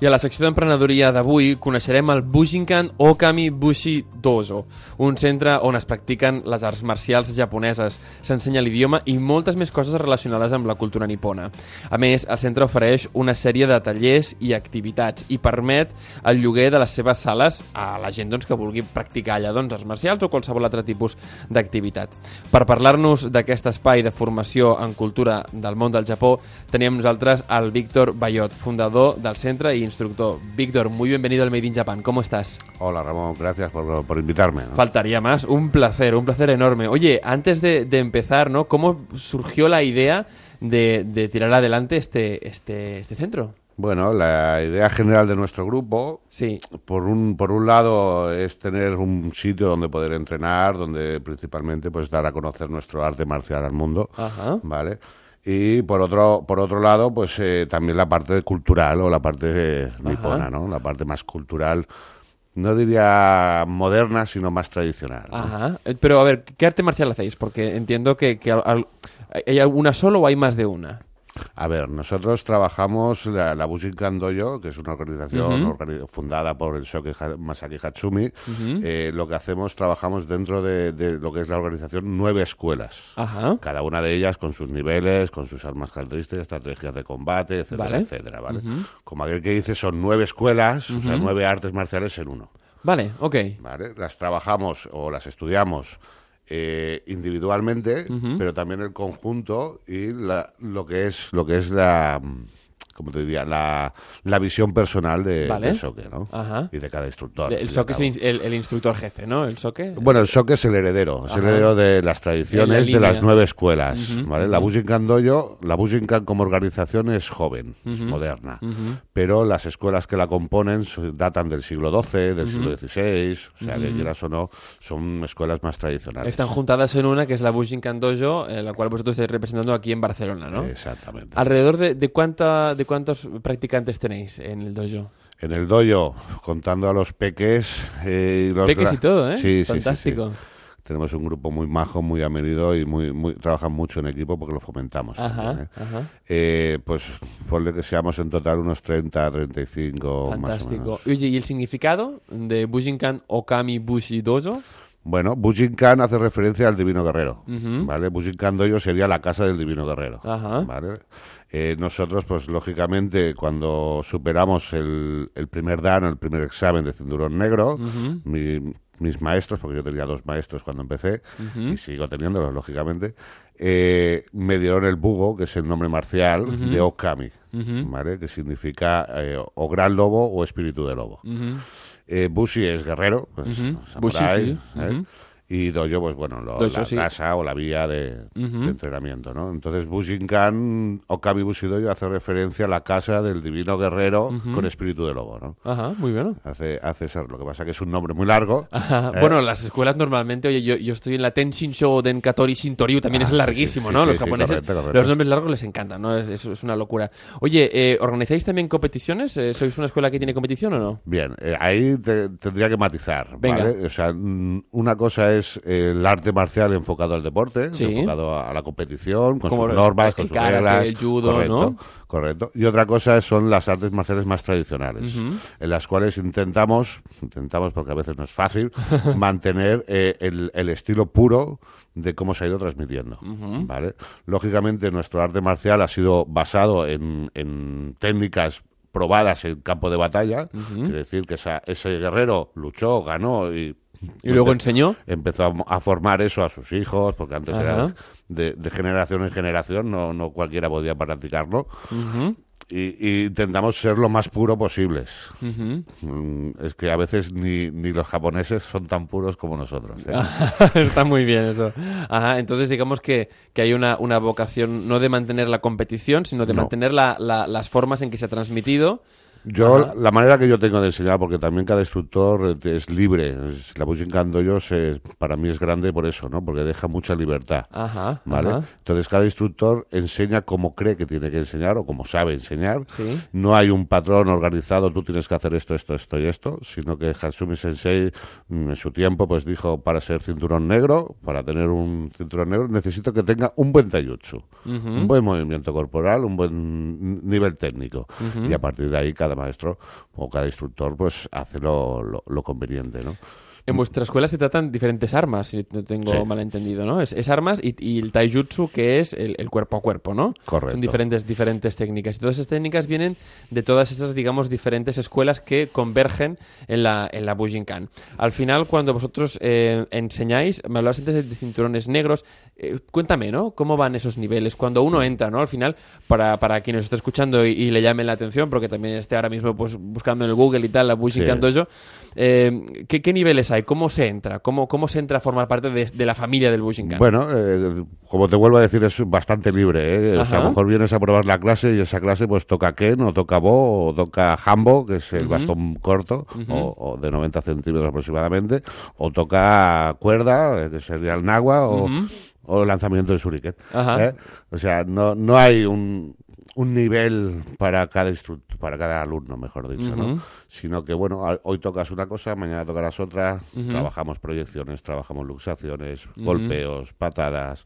I a la secció d'emprenedoria d'avui coneixerem el Bujinkan Okami Bushi Dojo, un centre on es practiquen les arts marcials japoneses, s'ensenya l'idioma i moltes més coses relacionades amb la cultura nipona. A més, el centre ofereix una sèrie de tallers i activitats i permet el lloguer de les seves sales a la gent doncs, que vulgui practicar allà doncs, arts marcials o qualsevol altre tipus d'activitat. Per parlar-nos d'aquest espai de formació en cultura del món del Japó, teníem nosaltres el Víctor Bayot, fundador del centre i instructor. Víctor, muy bienvenido al Made in Japan. ¿Cómo estás? Hola Ramón, gracias por, por invitarme. ¿no? Faltaría más. Un placer, un placer enorme. Oye, antes de, de empezar, ¿no? ¿Cómo surgió la idea de, de tirar adelante este, este, este centro? Bueno, la idea general de nuestro grupo, Sí. por un, por un lado, es tener un sitio donde poder entrenar, donde principalmente pues dar a conocer nuestro arte marcial al mundo, Ajá. ¿vale? Y por otro, por otro lado, pues eh, también la parte cultural o la parte eh, nipona, ¿no? La parte más cultural, no diría moderna, sino más tradicional. ¿no? Ajá. Eh, Pero a ver, ¿qué arte marcial hacéis? Porque entiendo que, que al- al- hay alguna solo o hay más de una. A ver, nosotros trabajamos la, la Dojo, que es una organización organi- fundada por el Shoki Masaki Hatsumi. Eh, lo que hacemos, trabajamos dentro de, de lo que es la organización nueve escuelas. Ajá. Cada una de ellas con sus niveles, con sus armas características, estrategias de combate, etcétera, Vale. etcétera, ¿vale? Como aquel que dice, son nueve escuelas, o sea, nueve artes marciales en uno. Vale, ok. ¿vale? Las trabajamos o las estudiamos eh, individualmente, pero también el conjunto y la- lo que es lo que es la como te diría la, la visión personal de, Vale. del soque, ¿no? Ajá. Y de cada instructor. El soque es el, el- el instructor jefe, ¿no? El soque. Bueno, el soque es el heredero, es el Ajá. heredero de las tradiciones de línea. las nueve escuelas, Ujú, ¿vale? La. Bushinkan Dojo, la Bushinkan como organización es joven, es moderna, pero las escuelas que la componen datan del siglo XII, del siglo XVI, o sea, que quieras o no, son escuelas más tradicionales. Están juntadas en una que es la Bushinkan Dojo, eh, la cual vosotros estáis representando aquí en Barcelona, ¿no? Exactamente. ¿Alrededor de, de, cuánta, de cuántos practicantes tenéis en el dojo? En el dojo, contando a los peques eh, y los Peques y todo, ¿eh? Sí, sí, sí, sí. Fantástico. Tenemos un grupo muy majo, muy amenido y muy, muy trabajan mucho en equipo porque lo fomentamos. Ajá, también, ¿eh? ajá. Eh, pues ponle que seamos en total unos 30, 35 más o Fantástico. menos. Oye, ¿y el significado de Bushinkan Okami Bushi Dojo? Bueno, Bushinkan hace referencia al Divino Guerrero, Ujú. ¿vale? Bushinkan Dojo sería la casa del Divino Guerrero, Ajá. ¿vale? Eh, nosotros, pues lógicamente, cuando superamos el, el primer dan, el primer examen de cinturón negro, mi- mis maestros, porque yo tenía dos maestros cuando empecé, y sigo teniéndolos, lógicamente, eh, me dieron el bugo, que es el nombre marcial de Okami. ¿vale? Que significa eh, o gran lobo o espíritu de lobo. Eh, Bushi es guerrero, pues, Bushi, sí. ¿eh? Ujú. Y Dojo, pues bueno, lo- Dojo, la sí. casa o la vía de, Ujú. de entrenamiento, ¿no? Entonces Bushinkan, Okami Bushi Dojo hace referencia a la casa del divino guerrero con espíritu de lobo, ¿no? Ajá, muy bueno. Hace, hace eso, lo que pasa que es un nombre muy largo. Ajá. Eh. Bueno, las escuelas normalmente, oye, yo, yo estoy en la Tenshin Shoden Katori Shintoryu, también Ah, es larguísimo, sí, ¿no? sí, los sí, japoneses, correcto, correcto. los nombres largos les encantan, ¿no? Es, es- es una locura. Oye, eh, ¿organizáis también competiciones? Eh, ¿Sois una escuela que tiene competición o no? Bien, eh, ahí te- tendría que matizar, Venga. ¿vale? O sea, mm, una cosa es eh, el arte marcial enfocado al deporte, Sí. enfocado a, a la competición, con Como sus normas, el con sus karate, reglas. el judo, correcto, ¿no? Correcto. Y otra cosa son las artes marciales más tradicionales, en las cuales intentamos, intentamos porque a veces no es fácil, mantener eh, el, el estilo puro de cómo se ha ido transmitiendo, ¿vale? Lógicamente nuestro arte marcial ha sido basado en, en técnicas probadas en campo de batalla, quiere decir que esa- ese guerrero luchó, ganó y ¿Y luego enseñó? empezó a, formar eso a sus hijos, porque antes Ajá. era de, de generación en generación, no, no cualquiera podía practicarlo. Ujú, Y, y intentamos ser lo más puro posibles. ujú. Mm, Es que a veces ni, ni los japoneses son tan puros como nosotros. ¿eh? Está muy bien eso. Ajá, entonces digamos que, que hay una, una vocación no de mantener la competición, sino de No. mantener la- la- las formas en que se ha transmitido. Yo, Ajá. la manera que yo tengo de enseñar, porque también cada instructor es libre. La Bushinkan Dojo se- para mí es grande por eso, ¿no? Porque deja mucha libertad. Ajá, ¿Vale? ajá. Entonces cada instructor enseña como cree que tiene que enseñar o como sabe enseñar. Sí. No hay un patrón organizado, tú tienes que hacer esto, esto, esto y esto, sino que Hatsumi Sensei mm, en su tiempo pues dijo para ser cinturón negro, para tener un cinturón negro necesito que tenga un buen taijutsu, un buen movimiento corporal, un buen nivel técnico. Y a partir de ahí cada cada maestro o cada instructor pues hace lo, lo, conveniente, ¿no? En vuestra escuela se tratan diferentes armas, si no tengo Sí. malentendido, ¿no? Es, es armas y, y el taijutsu, que es el, el cuerpo a cuerpo, ¿no? Correcto. Son diferentes, diferentes técnicas. Y todas esas técnicas vienen de todas esas, digamos, diferentes escuelas que convergen en la, en la Bujinkan. Al final, cuando vosotros eh, enseñáis, me hablabas antes de, cinturones negros, eh, cuéntame, ¿no? ¿Cómo van esos niveles? Cuando uno entra, ¿no? Al final, para, para quien nos esté escuchando y, y le llame la atención, porque también esté ahora mismo pues, buscando en el Google y tal, la Bujinkan Sí. Dojo, eh, ¿qué, qué niveles hay? ¿Cómo se entra? ¿Cómo, cómo se entra a formar parte de, de la familia del Bujinkan? Bueno, eh, como te vuelvo a decir, es bastante libre. ¿eh? O sea, a lo mejor vienes a probar la clase y esa clase pues toca Ken, o toca Bo, o toca Hambo, que es el bastón corto, o, o de 90 centímetros aproximadamente, o toca cuerda, eh, que sería el Nagua, o, o lanzamiento de Shuriken. ¿eh? O sea, no, no hay un, un nivel para cada para cada alumno, mejor dicho. ¿no? Sino que, bueno, hoy tocas una cosa, mañana tocarás otra, trabajamos proyecciones, trabajamos luxaciones, Ujú. golpeos, patadas,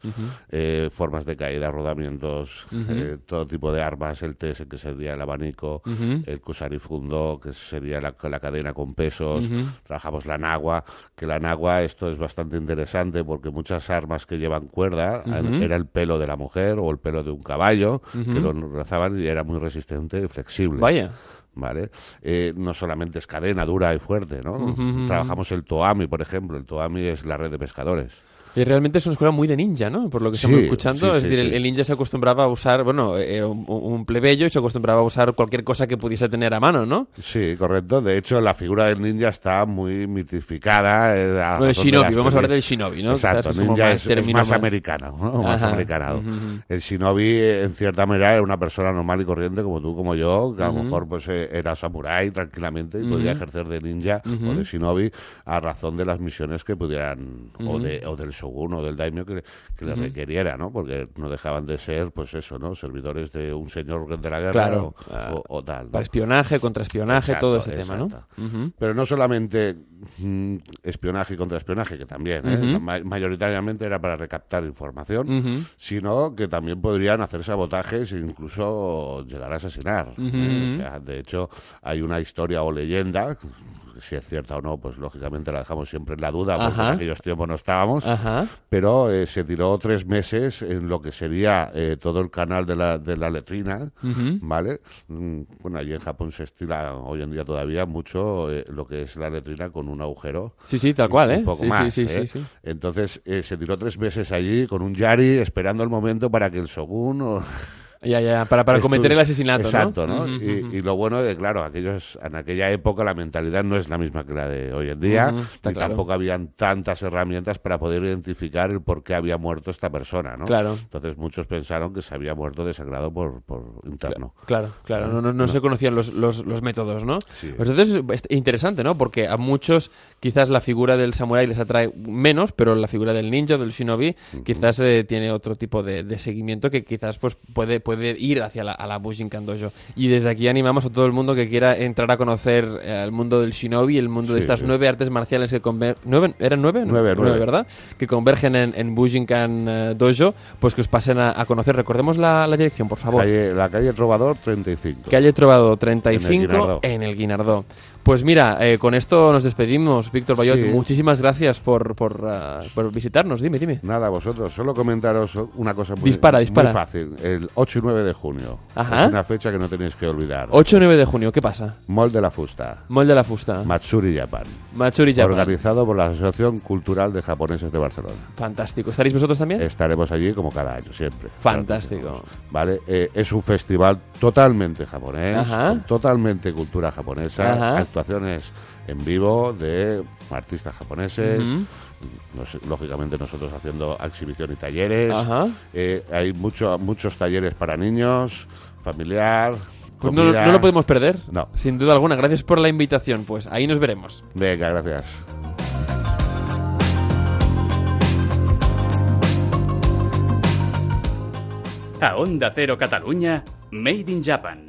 eh, formas de caída, rodamientos, eh, todo tipo de armas, el TS, que sería el abanico, el kusarifundo, que sería la, la cadena con pesos, trabajamos la nagua, que la nagua, esto es bastante interesante porque muchas armas que llevan cuerda era el pelo de la mujer o el pelo de un caballo, que lo y era muy resistente y flexible. Vaya. ¿Vale? Eh, no solamente es cadena dura y fuerte, ¿no? Trabajamos el Toami, por ejemplo. El Toami es la red de pescadores. Y realmente es una escuela muy de ninja, ¿no? Por lo que Sí, estamos escuchando. sí, es sí, decir, el- el ninja se acostumbraba a usar, bueno, era un, un plebeyo y se acostumbraba a usar cualquier cosa que pudiese tener a mano, ¿no? Sí, correcto. De hecho, la figura del ninja está muy mitificada. eh, razón de Shinobi, vamos a hablar del Shinobi, ¿no? Exacto, Quizás es ninja más es, más más- americano, ¿no? Más americanado. El Shinobi, en cierta manera, era una persona normal y corriente como tú, como yo, que a lo mejor pues eh, era samurái tranquilamente y podía ejercer de ninja o de Shinobi a razón de las misiones que pudieran, o, de, o del shogun o del daimyo que, que le requeriera, ¿no? Porque no dejaban de ser, pues eso, ¿no? Servidores de un señor de la guerra Claro. o, Ah, o- o tal. ¿no? Para espionaje, contraespionaje, todo ese tema, ¿no? Pero no solamente mm, espionaje y contraespionaje, que también, ¿eh? Mayoritariamente era para recaptar información, sino que también podrían hacer sabotajes e incluso llegar a asesinar. ¿eh? O sea, de hecho, hay una historia o leyenda, si es cierta o no, pues lógicamente la dejamos siempre en la duda, porque Ajá. en aquellos tiempos no estábamos, Ajá. pero eh, se tiró tres meses en lo que sería eh, todo el canal de la, de la letrina, Ujú. ¿vale? Mm, Bueno, allí en Japón se estila hoy en día todavía mucho eh, lo que es la letrina con un agujero. Sí, sí, tal cual, ¿eh? Un poco sí, más, sí, sí, ¿eh? Entonces se tiró tres meses allí con un yari esperando el momento para que el shogun o- Ya, ya, para, para cometer el asesinato, Exacto, ¿no? y, lo bueno de, claro, aquellos, en aquella época la mentalidad no es la misma que la de hoy en día, y claro. tampoco habían tantas herramientas para poder identificar el por qué había muerto esta persona, ¿no? Claro. Entonces muchos pensaron que se había muerto desangrado por, por interno. Claro, claro, no, no, no se conocían los, los, los métodos, ¿no? Sí. Pues entonces es interesante, ¿no? Porque a muchos quizás la figura del samurái les atrae menos, pero la figura del ninja, del shinobi, quizás eh, tiene otro tipo de, de seguimiento que quizás pues puede, puede ir hacia la, a la Bujinkan Dojo. Y desde aquí animamos a todo el mundo que quiera entrar a conocer eh, el mundo del shinobi, el mundo de Sí. estas nueve artes marciales que convergen... ¿Nueve? ¿Eran nueve? Nueve, nueve. ¿verdad? Que convergen en, en Bujinkan eh, Dojo, pues que os pasen a, a conocer. Recordemos la, la dirección, por favor. Calle- la calle Trovador 35. Calle Trovado 35 Guinardó. en el Guinardó. Pues mira, eh, con esto nos despedimos, Víctor Bayot. Sí. Muchísimas gracias por, por, ah, por visitarnos. Dime, dime. Nada, vosotros, solo comentaros una cosa muy, Dispara, muy dispara. fácil. El 8 y 9 de junio. Ajá. Es una fecha que no tenéis que olvidar. 8 y 9 de junio, ¿qué pasa? Mall de la Fusta. Mall de la Fusta. Matsuri Japan. Matsuri Japan. Organizado por la Asociación Cultural de Japoneses de Barcelona. Fantástico. ¿Estaréis vosotros también? Estaremos allí como cada año, siempre. Fantástico. Vale, Eh, es un festival totalmente japonés, Ajá. totalmente cultura japonesa, Ajá. Actuaciones en vivo de artistas japoneses, nos- lógicamente nosotros haciendo exhibición y talleres. Eh, hay mucho, muchos talleres para niños, familiar. Pues no, no lo podemos perder. No. Sin duda alguna. Gracias por la invitación. Pues ahí nos veremos. Venga, gracias. A Onda Cero Catalunya, Made in Japan.